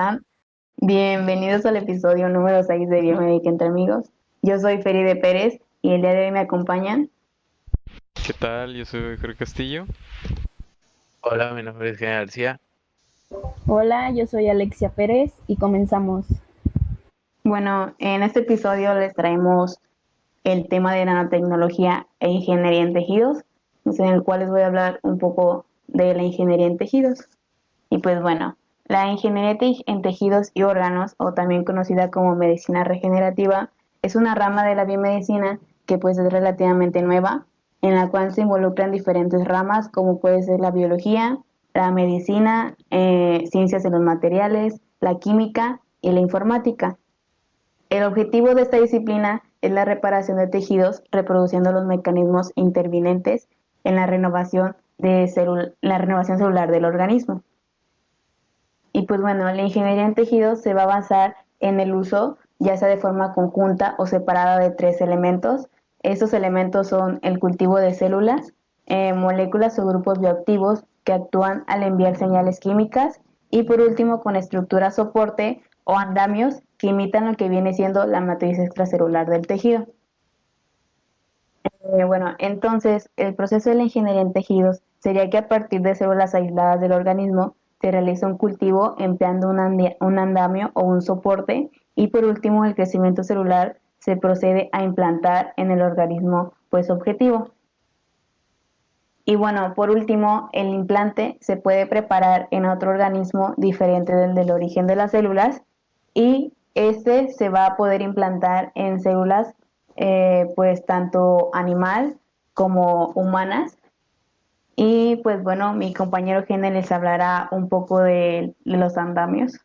están? Bienvenidos al episodio número 6 de Biomédica entre amigos. Yo soy Feride Pérez y el día de hoy me acompañan. ¿Qué tal? Yo soy Jorge Castillo. Hola, mi nombre es García. Hola, yo soy Alexia Pérez y comenzamos. Bueno, en este episodio les traemos el tema de nanotecnología e ingeniería en tejidos, en el cual les voy a hablar un poco de la ingeniería en tejidos. Y pues bueno, la ingeniería en tejidos y órganos, o también conocida como medicina regenerativa, es una rama de la biomedicina que pues es relativamente nueva, en la cual se involucran diferentes ramas como puede ser la biología, la medicina, eh, ciencias de los materiales, la química y la informática. El objetivo de esta disciplina es la reparación de tejidos reproduciendo los mecanismos intervinientes en la renovación celular del organismo. Y pues bueno, la ingeniería en tejidos se va a basar en el uso, ya sea de forma conjunta o separada de tres elementos. Estos elementos son el cultivo de células, eh, moléculas o grupos bioactivos que actúan al enviar señales químicas y por último con estructura soporte o andamios que imitan lo que viene siendo la matriz extracelular del tejido. Eh, bueno, entonces el proceso de la ingeniería en tejidos sería que a partir de células aisladas del organismo se realiza un cultivo empleando un, andamio o un soporte. Y por último el crecimiento celular se procede a implantar en el organismo pues objetivo. Y bueno, por último, el implante se puede preparar en otro organismo diferente del del origen de las células. Y este se va a poder implantar en células eh, pues tanto animal como humanas pues bueno, mi compañero Gene les hablará un poco de, los andamios.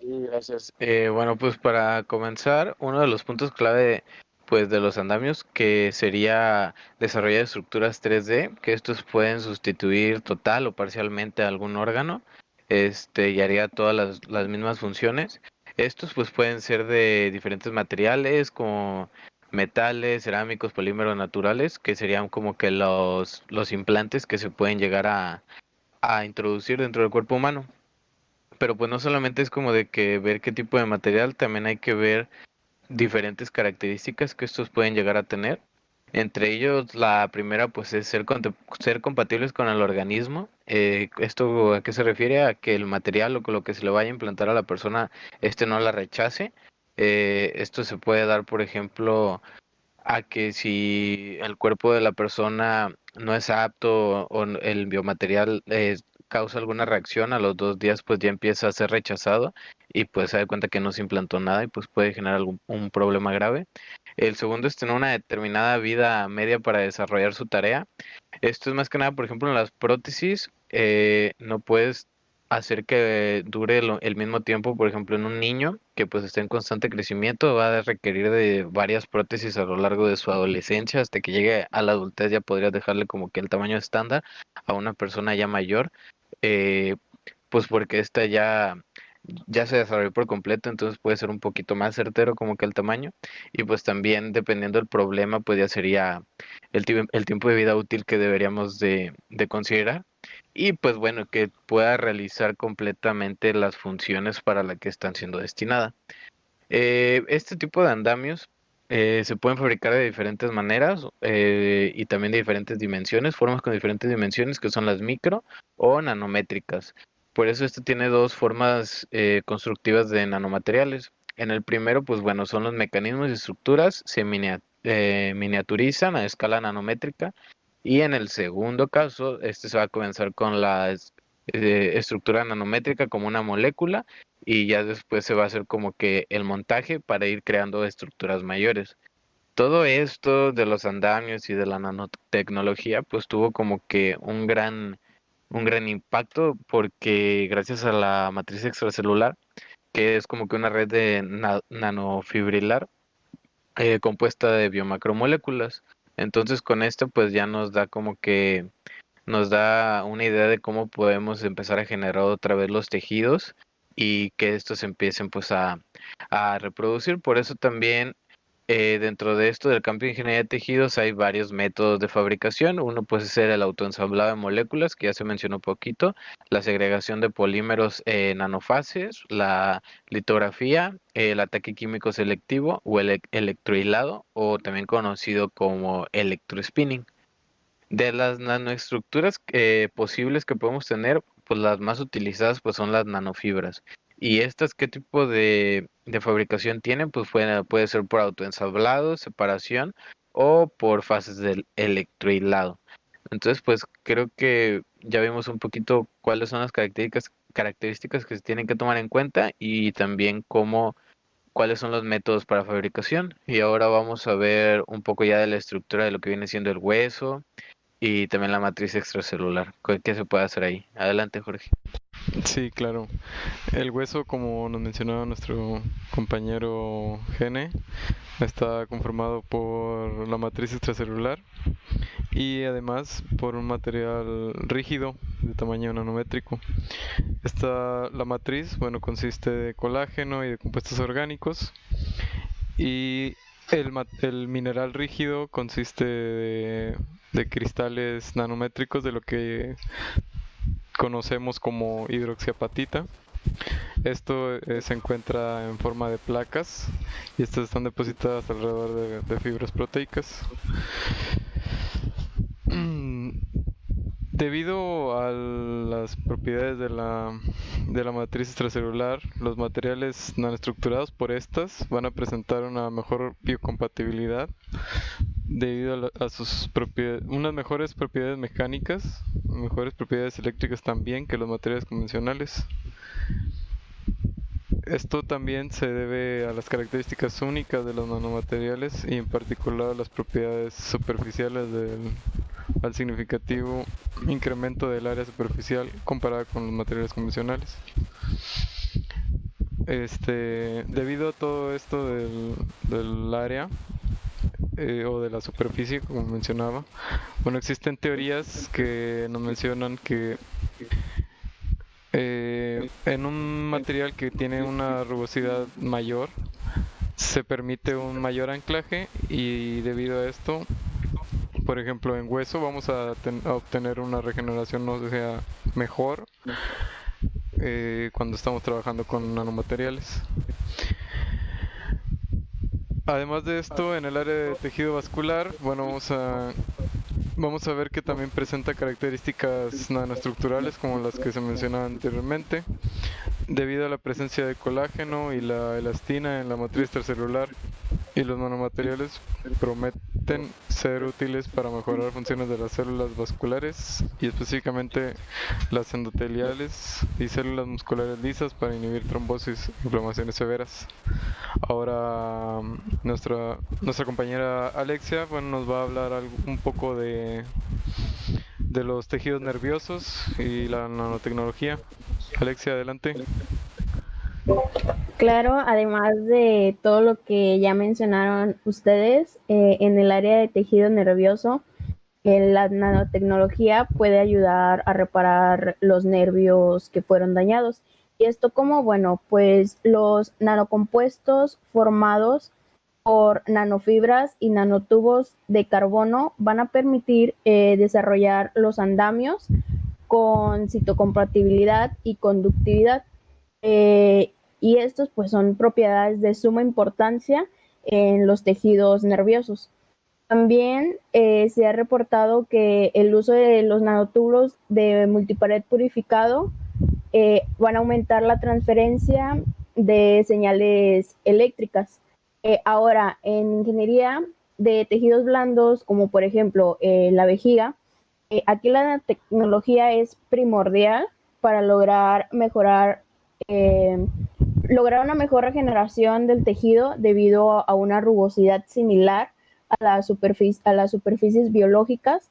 gracias. Eh, bueno, pues para comenzar, uno de los puntos clave pues de los andamios que sería desarrollar estructuras 3D, que estos pueden sustituir total o parcialmente algún órgano, este y haría todas las, las mismas funciones. Estos pues pueden ser de diferentes materiales como metales, cerámicos, polímeros naturales, que serían como que los, los implantes que se pueden llegar a, a introducir dentro del cuerpo humano. Pero pues no solamente es como de que ver qué tipo de material, también hay que ver diferentes características que estos pueden llegar a tener. Entre ellos, la primera pues es ser, ser compatibles con el organismo. Eh, ¿Esto a qué se refiere? A que el material o con lo que se le vaya a implantar a la persona, este no la rechace eh, esto se puede dar, por ejemplo, a que si el cuerpo de la persona no es apto o el biomaterial eh, causa alguna reacción, a los dos días pues ya empieza a ser rechazado y pues se da cuenta que no se implantó nada y pues puede generar algún un problema grave. El segundo es tener una determinada vida media para desarrollar su tarea. Esto es más que nada, por ejemplo, en las prótesis, eh, no puedes hacer que dure el, mismo tiempo, por ejemplo, en un niño que pues está en constante crecimiento, va a requerir de varias prótesis a lo largo de su adolescencia, hasta que llegue a la adultez ya podrías dejarle como que el tamaño estándar a una persona ya mayor, eh, pues porque esta ya ya se desarrolló por completo, entonces puede ser un poquito más certero como que el tamaño y pues también dependiendo del problema pues ya sería el, el tiempo de vida útil que deberíamos de, de considerar y pues bueno, que pueda realizar completamente las funciones para las que están siendo destinadas. Eh, este tipo de andamios eh, se pueden fabricar de diferentes maneras eh, y también de diferentes dimensiones, formas con diferentes dimensiones que son las micro o nanométricas. Por eso esto tiene dos formas constructivas de nanomateriales. En el primero, pues bueno, son los mecanismos y estructuras, se miniaturizan a escala nanométrica y en el segundo caso, este se va a comenzar con la eh, estructura nanométrica como una molécula y ya después se va a hacer como que el montaje para ir creando estructuras mayores. Todo esto de los andamios y de la nanotecnología pues tuvo como que un gran un gran impacto porque gracias a la matriz extracelular que es como que una red de nanofibrilar eh, compuesta de biomacromoléculas entonces con esto pues ya nos da como que nos da una idea de cómo podemos empezar a generar otra vez los tejidos y que estos empiecen pues a, reproducir. Por eso también eh, dentro de esto del campo de ingeniería de tejidos hay varios métodos de fabricación. Uno puede ser el autoensamblado de moléculas, que ya se mencionó un poquito, la segregación de polímeros en nanofases, la litografía, el ataque químico selectivo o el electrohilado, o también conocido como electrospinning. De las nanoestructuras eh, posibles que podemos tener, pues las más utilizadas pues son las nanofibras. ¿Y estas qué tipo de, fabricación tienen? Pues puede, ser por autoensablado, separación o por fases del electrohilado. Entonces, pues creo que ya vimos un poquito cuáles son las características, características que se tienen que tomar en cuenta y también cómo, cuáles son los métodos para fabricación. Y ahora vamos a ver un poco ya de la estructura de lo que viene siendo el hueso y también la matriz extracelular. ¿Qué se puede hacer ahí? Adelante, Jorge. Sí, claro. El hueso, como nos mencionaba nuestro compañero Gene, está conformado por la matriz extracelular y además por un material rígido de tamaño nanométrico. Esta, la matriz, bueno, consiste de colágeno y de compuestos orgánicos y el, el mineral rígido consiste de, de cristales nanométricos de lo que conocemos como hidroxiapatita. Esto eh, se encuentra en forma de placas y estas están depositadas alrededor de, fibras proteicas. Debido a las propiedades de la, de la matriz extracelular, los materiales nanoestructurados por estas van a presentar una mejor biocompatibilidad debido a, sus propiedades, unas mejores propiedades mecánicas, mejores propiedades eléctricas también que los materiales convencionales. Esto también se debe a las características únicas de los nanomateriales y en particular a las propiedades superficiales del al significativo incremento del área superficial comparada con los materiales convencionales. Este, debido a todo esto del, del área, eh, o de la superficie, como mencionaba. Bueno, existen teorías que nos mencionan que eh, en un material que tiene una rugosidad mayor, se permite un mayor anclaje y debido a esto, por ejemplo, en hueso vamos a, obtener una regeneración no sea mejor eh, cuando estamos trabajando con nanomateriales. Además de esto, en el área de tejido vascular, bueno, vamos a vamos a ver que también presenta características nanoestructurales como las que se mencionaban anteriormente, debido a la presencia de colágeno y la elastina en la matriz extracelular y los nanomateriales prometen ser útiles para mejorar funciones de las células vasculares y específicamente las endoteliales y células musculares lisas para inhibir trombosis e inflamaciones severas. Ahora nuestra nuestra compañera Alexia bueno, nos va a hablar un poco de de los tejidos nerviosos y la nanotecnología. Alexia, adelante. Claro, además de todo lo que ya mencionaron ustedes, eh, en el área de tejido nervioso, la nanotecnología puede ayudar a reparar los nervios que fueron dañados. ¿Y esto como? Bueno, pues los nanocompuestos formados por nanofibras y nanotubos de carbono van a permitir eh, desarrollar los andamios con citocompatibilidad y conductividad. Eh, y estos pues son propiedades de suma importancia en los tejidos nerviosos. También eh, se ha reportado que el uso de los nanotubos de multipared purificado eh, van a aumentar la transferencia de señales eléctricas. Eh, ahora, en ingeniería de tejidos blandos, como por ejemplo la vejiga, aquí la nanotecnología es primordial para lograr mejorar lograr una mejor regeneración del tejido debido a una rugosidad similar a, la a las superficies biológicas,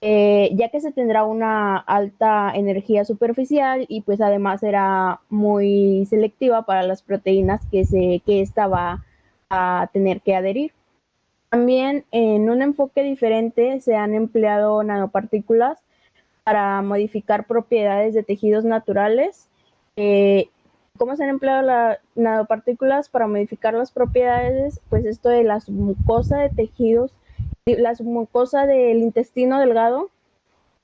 eh, ya que se tendrá una alta energía superficial y pues además será muy selectiva para las proteínas que, se, que esta va a tener que adherir. También en un enfoque diferente se han empleado nanopartículas para modificar propiedades de tejidos naturales eh, ¿Cómo se han empleado las nanopartículas para modificar las propiedades? Pues esto de la submucosa de tejidos, la submucosa del intestino delgado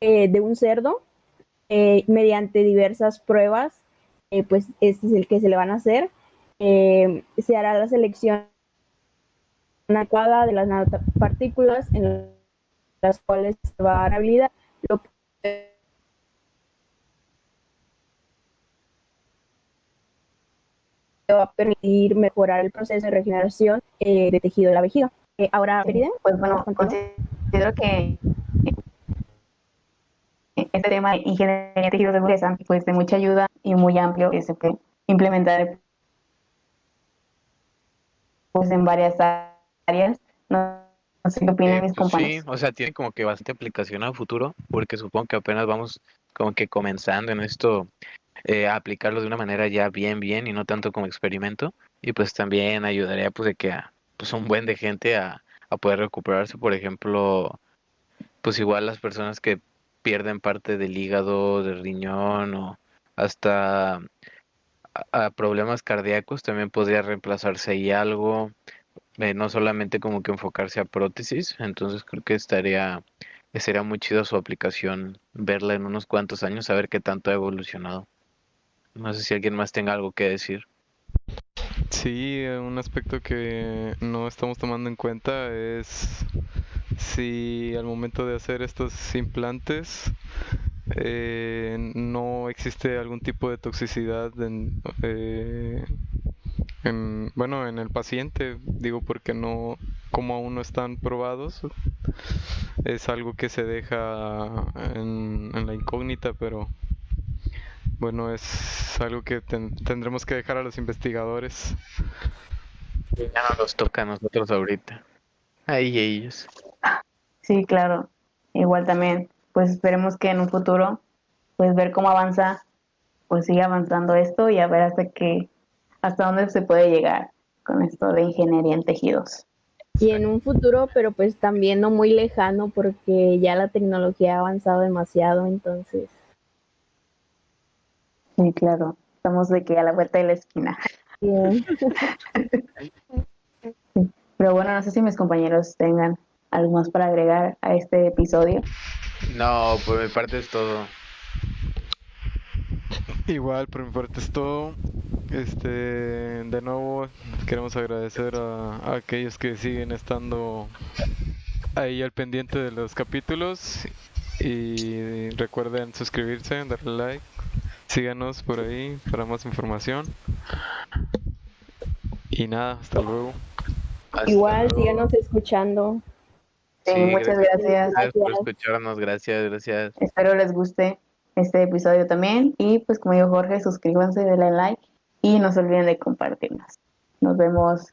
eh, de un cerdo, eh, mediante diversas pruebas, eh, pues este es el que se le van a hacer. se hará la selección adecuada de las nanopartículas en las cuales se va a dar habilidad, lo va a permitir mejorar el proceso de regeneración eh, de tejido de la vejiga. Eh, ahora, pues bueno, considero que este tema de ingeniería de tejidos de dureza pues de mucha ayuda y muy amplio que se puede implementar pues en varias áreas. No, sé qué opinan eh, mis pues compañeros. Sí, o sea, tiene como que bastante aplicación al futuro, porque supongo que apenas vamos como que comenzando en esto eh, aplicarlo de una manera ya bien, bien y no tanto como experimento. Y pues también ayudaría pues de que a pues, un buen de gente a, a poder recuperarse, por ejemplo, pues igual las personas que pierden parte del hígado, del riñón o hasta a, problemas cardíacos también podría reemplazarse ahí algo, eh, no solamente como que enfocarse a prótesis, entonces creo que estaría, sería muy chido su aplicación, verla en unos cuantos años, a ver qué tanto ha evolucionado. No sé si alguien más tenga algo que decir. Sí, un aspecto que no estamos tomando en cuenta es si al momento de hacer estos implantes eh, no existe algún tipo de toxicidad en, eh, en, bueno en el paciente digo porque no como aún no están probados es algo que se deja en la incógnita pero bueno, es algo que tendremos que dejar a los investigadores. Ya no nos toca a nosotros ahorita. Ahí ellos. Sí, claro. Igual también, pues esperemos que en un futuro, pues ver cómo avanza, pues siga avanzando esto y a ver hasta qué, hasta dónde se puede llegar con esto de ingeniería en tejidos. Y en un futuro, pero pues también no muy lejano porque ya la tecnología ha avanzado demasiado, entonces Sí, claro. Estamos de que a la vuelta de la esquina. Pero bueno, no sé si mis compañeros tengan algo más para agregar a este episodio. No, por mi parte es todo. Igual, por mi parte es todo. Este, de nuevo, queremos agradecer a, aquellos que siguen estando ahí al pendiente de los capítulos. Y recuerden suscribirse, darle like, Síganos por ahí para más información. Y nada, hasta luego. Igual, síganos escuchando. muchas gracias. Gracias por escucharnos, gracias, gracias. Espero les guste este episodio también. Y pues como dijo Jorge, suscríbanse, denle like y no se olviden de compartirnos. Nos vemos